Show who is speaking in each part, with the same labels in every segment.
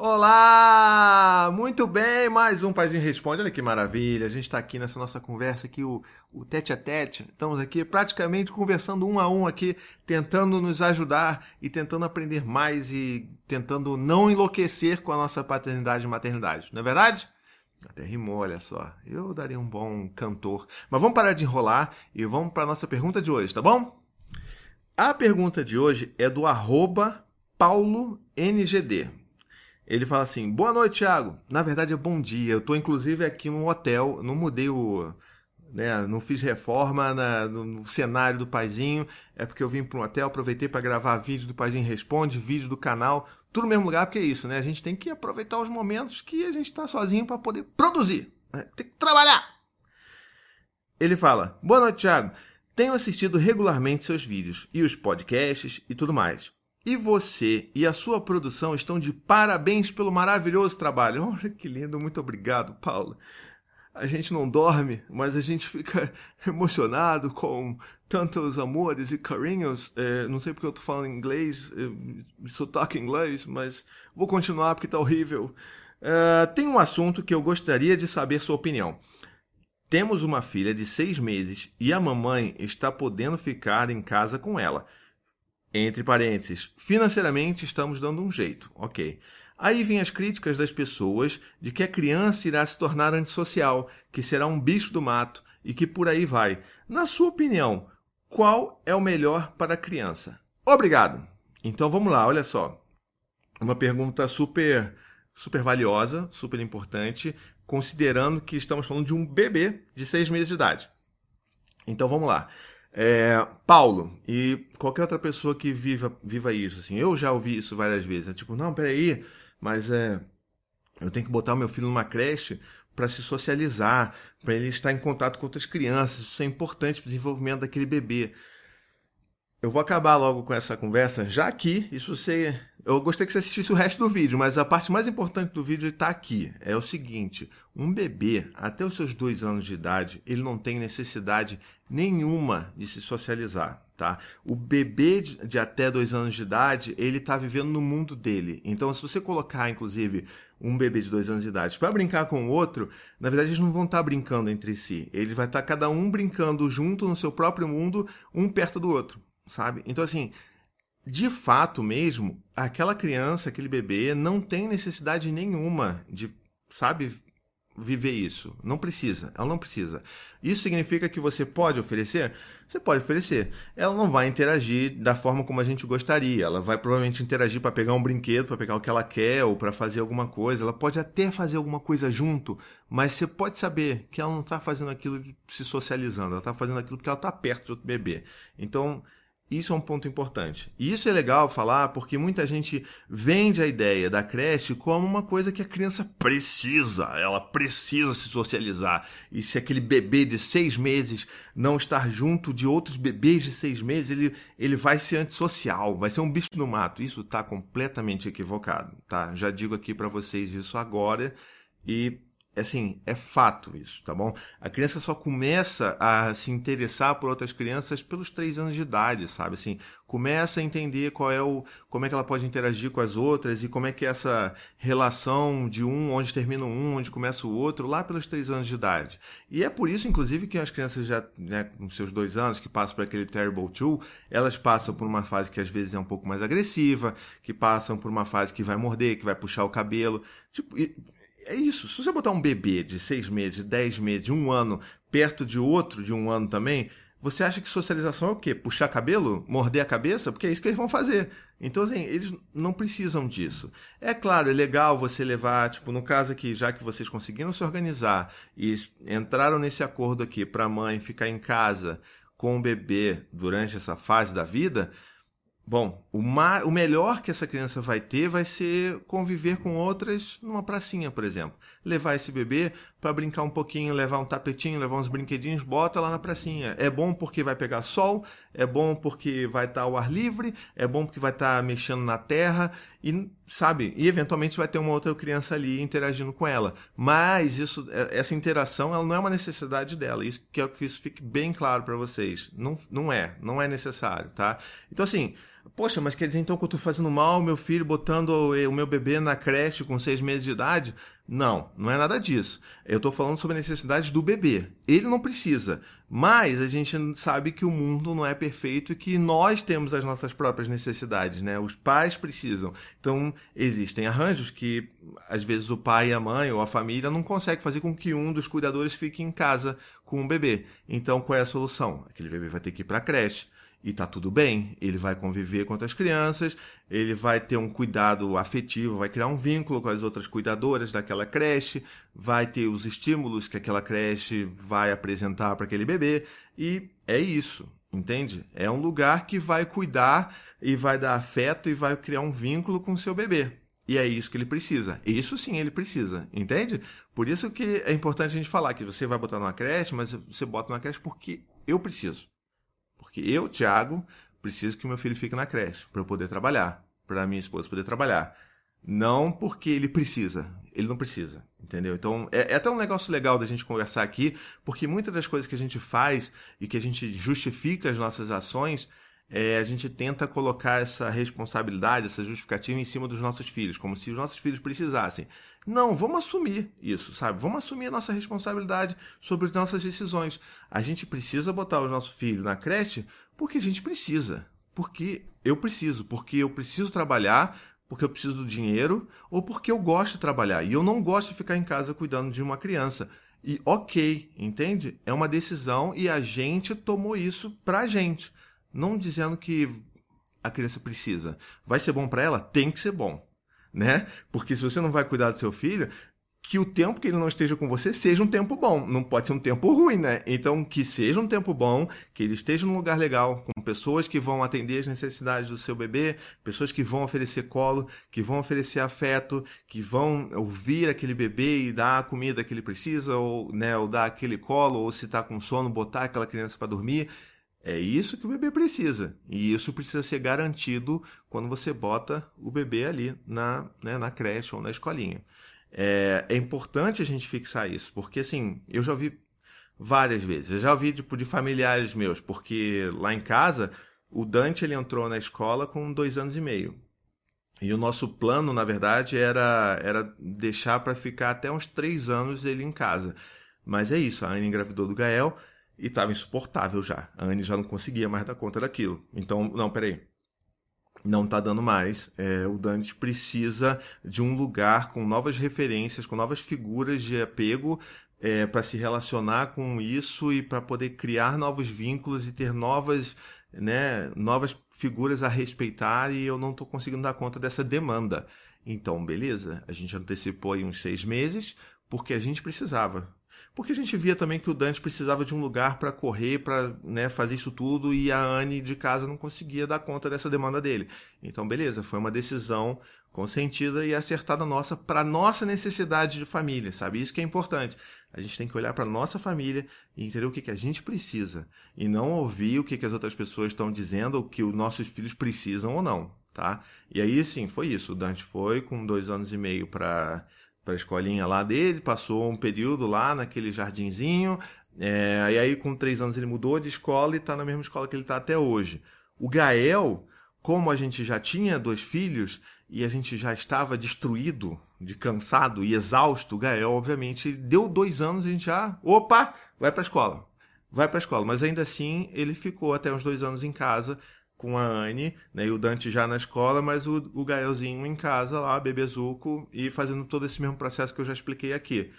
Speaker 1: Olá! Muito bem, mais um Paizinho Responde. Olha que maravilha. A gente está aqui nessa nossa conversa aqui, o, o tete a tete. Estamos aqui praticamente conversando um a um aqui, tentando nos ajudar e tentando aprender mais e tentando não enlouquecer com a nossa paternidade e maternidade. Não é verdade? Até rimou, olha só. Eu daria um bom cantor. Mas vamos parar de enrolar e vamos para a nossa pergunta de hoje, tá bom? A pergunta de hoje é do arroba PauloNGD. Ele fala assim: Boa noite, Thiago. Na verdade é bom dia. Eu estou inclusive aqui no hotel, não mudei o. Né, não fiz reforma na, no, no, cenário do Paizinho. É porque eu vim para um hotel, aproveitei para gravar vídeo do Paizinho Responde, vídeo do canal, tudo no mesmo lugar, porque é isso, né? A gente tem que aproveitar os momentos que a gente está sozinho para poder produzir. Né? Tem que trabalhar. Ele fala: Boa noite, Thiago. Tenho assistido regularmente seus vídeos e os podcasts e tudo mais. E você e a sua produção estão de parabéns pelo maravilhoso trabalho. Olha que lindo, muito obrigado, Paulo. A gente não dorme, mas a gente fica emocionado com tantos amores e carinhos. É, não sei porque eu estou falando inglês, é, sotaque inglês, mas vou continuar porque está horrível. É, tem um assunto que eu gostaria de saber sua opinião. Temos uma filha de seis meses e a mamãe está podendo ficar em casa com ela. Entre parênteses, financeiramente estamos dando um jeito, ok. Aí vem as críticas das pessoas de que a criança irá se tornar antissocial, que será um bicho do mato e que por aí vai. Na sua opinião, qual é o melhor para a criança? Obrigado! Então vamos lá, olha só. Uma pergunta super, super valiosa, super importante, considerando que estamos falando de um bebê de seis meses de idade. Então vamos lá. É, Paulo e qualquer outra pessoa que viva, viva isso, assim, eu já ouvi isso várias vezes. É tipo, não, peraí, mas é, eu tenho que botar o meu filho numa creche para se socializar, para ele estar em contato com outras crianças. Isso é importante para o desenvolvimento daquele bebê. Eu vou acabar logo com essa conversa já aqui. Isso você. Eu gostaria que você assistisse o resto do vídeo, mas a parte mais importante do vídeo está aqui. É o seguinte: um bebê, até os seus dois anos de idade, ele não tem necessidade nenhuma de se socializar. Tá? O bebê de até dois anos de idade, ele está vivendo no mundo dele. Então, se você colocar, inclusive, um bebê de dois anos de idade para brincar com o outro, na verdade eles não vão estar tá brincando entre si. Ele vai estar tá cada um brincando junto no seu próprio mundo, um perto do outro sabe? Então, assim, de fato mesmo, aquela criança, aquele bebê, não tem necessidade nenhuma de, sabe, viver isso. Não precisa, ela não precisa. Isso significa que você pode oferecer? Você pode oferecer. Ela não vai interagir da forma como a gente gostaria. Ela vai provavelmente interagir para pegar um brinquedo, para pegar o que ela quer ou para fazer alguma coisa. Ela pode até fazer alguma coisa junto, mas você pode saber que ela não está fazendo aquilo se socializando. Ela está fazendo aquilo porque ela está perto de outro bebê. Então, isso é um ponto importante. E isso é legal falar porque muita gente vende a ideia da creche como uma coisa que a criança precisa, ela precisa se socializar. E se aquele bebê de seis meses não estar junto de outros bebês de seis meses, ele, ele vai ser antissocial, vai ser um bicho no mato. Isso está completamente equivocado, tá? Já digo aqui para vocês isso agora e assim, é fato isso, tá bom? A criança só começa a se interessar por outras crianças pelos três anos de idade, sabe? Assim, começa a entender qual é o, como é que ela pode interagir com as outras e como é que é essa relação de um, onde termina um, onde começa o outro, lá pelos três anos de idade. E é por isso, inclusive, que as crianças já, né, com seus dois anos, que passam por aquele Terrible Two, elas passam por uma fase que às vezes é um pouco mais agressiva, que passam por uma fase que vai morder, que vai puxar o cabelo. Tipo, é isso. Se você botar um bebê de seis meses, dez meses, um ano, perto de outro de um ano também, você acha que socialização é o quê? Puxar cabelo? Morder a cabeça? Porque é isso que eles vão fazer. Então, assim, eles não precisam disso. É claro, é legal você levar, tipo, no caso aqui, já que vocês conseguiram se organizar e entraram nesse acordo aqui para a mãe ficar em casa com o bebê durante essa fase da vida, Bom, o, ma o melhor que essa criança vai ter vai ser conviver com outras numa pracinha, por exemplo. Levar esse bebê para brincar um pouquinho, levar um tapetinho, levar uns brinquedinhos, bota lá na pracinha. É bom porque vai pegar sol, é bom porque vai estar tá ao ar livre, é bom porque vai estar tá mexendo na terra e, sabe, e eventualmente vai ter uma outra criança ali interagindo com ela. Mas isso, é, essa interação, ela não é uma necessidade dela. Isso quero que isso fique bem claro para vocês. Não, não é, não é necessário, tá? Então assim, Poxa, mas quer dizer então que eu estou fazendo mal meu filho botando o meu bebê na creche com seis meses de idade? Não, não é nada disso. Eu estou falando sobre a necessidade do bebê. Ele não precisa. Mas a gente sabe que o mundo não é perfeito e que nós temos as nossas próprias necessidades, né? Os pais precisam. Então, existem arranjos que, às vezes, o pai a mãe ou a família não consegue fazer com que um dos cuidadores fique em casa com o bebê. Então, qual é a solução? Aquele bebê vai ter que ir para a creche e tá tudo bem. Ele vai conviver com outras crianças, ele vai ter um cuidado afetivo, vai criar um vínculo com as outras cuidadoras daquela creche, vai ter os estímulos que aquela creche vai apresentar para aquele bebê e é isso, entende? É um lugar que vai cuidar e vai dar afeto e vai criar um vínculo com o seu bebê. E é isso que ele precisa. Isso sim ele precisa, entende? Por isso que é importante a gente falar que você vai botar numa creche, mas você bota numa creche porque eu preciso. Porque eu, Thiago, preciso que meu filho fique na creche para eu poder trabalhar, para minha esposa poder trabalhar. Não porque ele precisa, ele não precisa, entendeu? Então é, é até um negócio legal da gente conversar aqui, porque muitas das coisas que a gente faz e que a gente justifica as nossas ações, é, a gente tenta colocar essa responsabilidade, essa justificativa em cima dos nossos filhos, como se os nossos filhos precisassem. Não, vamos assumir isso, sabe? Vamos assumir a nossa responsabilidade sobre as nossas decisões. A gente precisa botar o nosso filho na creche porque a gente precisa. Porque eu preciso. Porque eu preciso trabalhar, porque eu preciso do dinheiro, ou porque eu gosto de trabalhar. E eu não gosto de ficar em casa cuidando de uma criança. E ok, entende? É uma decisão e a gente tomou isso pra gente. Não dizendo que a criança precisa. Vai ser bom para ela? Tem que ser bom né? Porque se você não vai cuidar do seu filho, que o tempo que ele não esteja com você seja um tempo bom, não pode ser um tempo ruim, né? Então, que seja um tempo bom, que ele esteja num lugar legal, com pessoas que vão atender as necessidades do seu bebê, pessoas que vão oferecer colo, que vão oferecer afeto, que vão ouvir aquele bebê e dar a comida que ele precisa, ou, né, ou dar aquele colo, ou se está com sono, botar aquela criança para dormir. É isso que o bebê precisa. E isso precisa ser garantido quando você bota o bebê ali na, né, na creche ou na escolinha. É, é, importante a gente fixar isso, porque assim, eu já ouvi várias vezes. Eu já ouvi tipo, de familiares meus, porque lá em casa o Dante ele entrou na escola com dois anos e meio. E o nosso plano, na verdade, era, era deixar para ficar até uns três anos ele em casa. Mas é isso, a Ana engravidou do Gael e estava insuportável já. A Anne já não conseguia mais dar conta daquilo. Então, não, peraí. Não está dando mais. É, o Dante precisa de um lugar com novas referências, com novas figuras de apego é, para se relacionar com isso e para poder criar novos vínculos e ter novas, né, novas figuras a respeitar. E eu não estou conseguindo dar conta dessa demanda. Então, beleza. A gente antecipou aí uns seis meses porque a gente precisava porque a gente via também que o Dante precisava de um lugar para correr, para né, fazer isso tudo, e a Anne de casa não conseguia dar conta dessa demanda dele. Então, beleza, foi uma decisão consentida e acertada nossa para nossa necessidade de família, sabe? Isso que é importante. A gente tem que olhar para nossa família e entender o que, que a gente precisa e não ouvir o que, que as outras pessoas estão dizendo, o que os nossos filhos precisam ou não, tá? E aí, sim, foi isso. O Dante foi com dois anos e meio para para a escolinha lá dele, passou um período lá naquele jardinzinho, é, e aí com três anos ele mudou de escola e está na mesma escola que ele está até hoje. O Gael, como a gente já tinha dois filhos e a gente já estava destruído, de cansado e exausto, o Gael, obviamente, deu dois anos e a gente já, opa, vai para a escola. Vai para a escola, mas ainda assim ele ficou até uns dois anos em casa com a Anne, né, e o Dante já na escola, mas o, o Gaelzinho em casa lá, bebezuco, e fazendo todo esse mesmo processo que eu já expliquei aqui.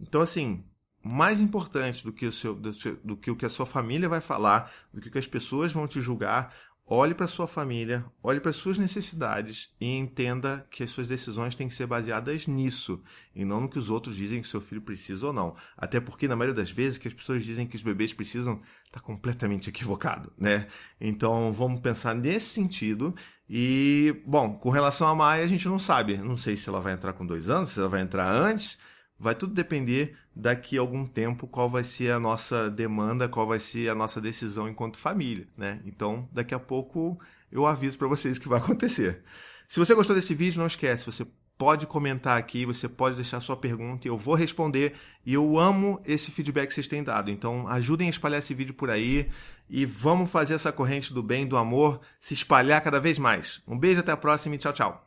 Speaker 1: Então, assim, mais importante do que o, seu, do, seu, do que o que a sua família vai falar, do que que as pessoas vão te julgar, Olhe para sua família, olhe para suas necessidades e entenda que as suas decisões têm que ser baseadas nisso e não no que os outros dizem que seu filho precisa ou não. Até porque na maioria das vezes que as pessoas dizem que os bebês precisam está completamente equivocado, né? Então vamos pensar nesse sentido e bom, com relação a Maia a gente não sabe, não sei se ela vai entrar com dois anos, se ela vai entrar antes vai tudo depender daqui a algum tempo qual vai ser a nossa demanda, qual vai ser a nossa decisão enquanto família, né? Então, daqui a pouco eu aviso para vocês o que vai acontecer. Se você gostou desse vídeo, não esquece, você pode comentar aqui, você pode deixar sua pergunta e eu vou responder. E eu amo esse feedback que vocês têm dado. Então ajudem a espalhar esse vídeo por aí e vamos fazer essa corrente do bem, do amor se espalhar cada vez mais. Um beijo, até a próxima e tchau, tchau.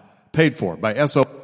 Speaker 2: paid for by SO.